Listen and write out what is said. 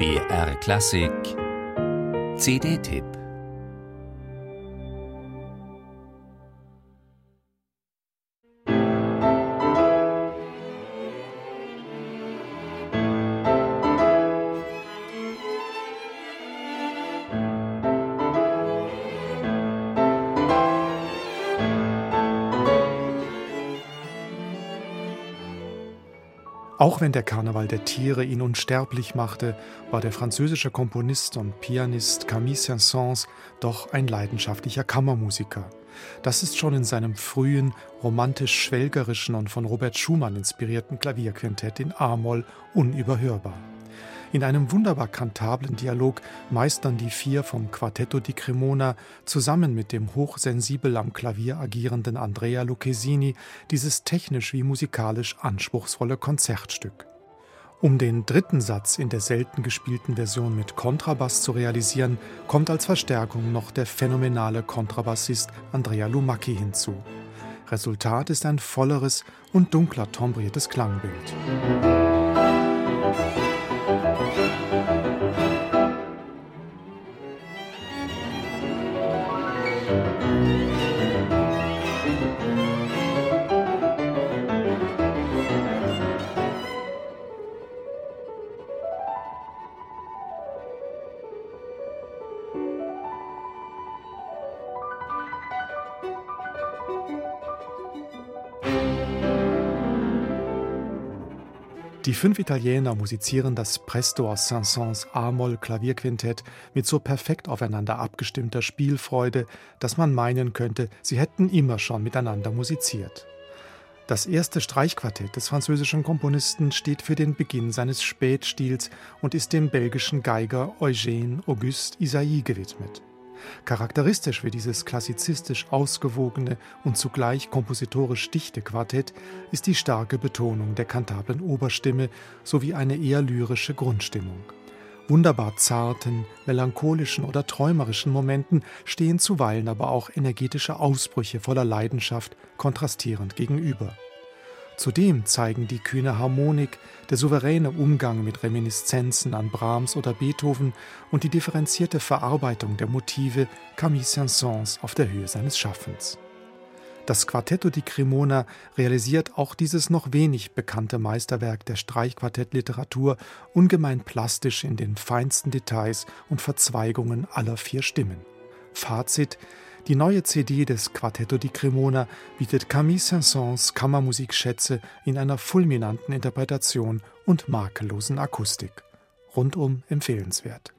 BR Klassik. CD-Tipp Auch wenn der Karneval der Tiere ihn unsterblich machte, war der französische Komponist und Pianist Camille Saint-Saëns doch ein leidenschaftlicher Kammermusiker. Das ist schon in seinem frühen, romantisch-schwelgerischen und von Robert Schumann inspirierten Klavierquintett in A-Moll unüberhörbar. In einem wunderbar kantablen Dialog meistern die vier vom Quartetto di Cremona zusammen mit dem hochsensibel am Klavier agierenden Andrea Lucchesini dieses technisch wie musikalisch anspruchsvolle Konzertstück. Um den dritten Satz in der selten gespielten Version mit Kontrabass zu realisieren, kommt als Verstärkung noch der phänomenale Kontrabassist Andrea Lumacchi hinzu. Resultat ist ein volleres und dunkler tombriertes Klangbild. Die fünf Italiener musizieren das Presto aus Saint-Saëns A-Moll Klavierquintett mit so perfekt aufeinander abgestimmter Spielfreude, dass man meinen könnte, sie hätten immer schon miteinander musiziert. Das erste Streichquartett des französischen Komponisten steht für den Beginn seines Spätstils und ist dem belgischen Geiger Eugène Auguste Isaïe gewidmet. Charakteristisch für dieses klassizistisch ausgewogene und zugleich kompositorisch dichte Quartett ist die starke Betonung der kantablen Oberstimme sowie eine eher lyrische Grundstimmung. Wunderbar zarten, melancholischen oder träumerischen Momenten stehen zuweilen aber auch energetische Ausbrüche voller Leidenschaft kontrastierend gegenüber. Zudem zeigen die kühne Harmonik, der souveräne Umgang mit Reminiszenzen an Brahms oder Beethoven und die differenzierte Verarbeitung der Motive Camille Saint-Saëns auf der Höhe seines Schaffens. Das Quartetto di Cremona realisiert auch dieses noch wenig bekannte Meisterwerk der Streichquartettliteratur ungemein plastisch in den feinsten Details und Verzweigungen aller vier Stimmen. Fazit die neue CD des Quartetto di Cremona bietet Camille Saint-Saëns Kammermusikschätze in einer fulminanten Interpretation und makellosen Akustik. Rundum empfehlenswert.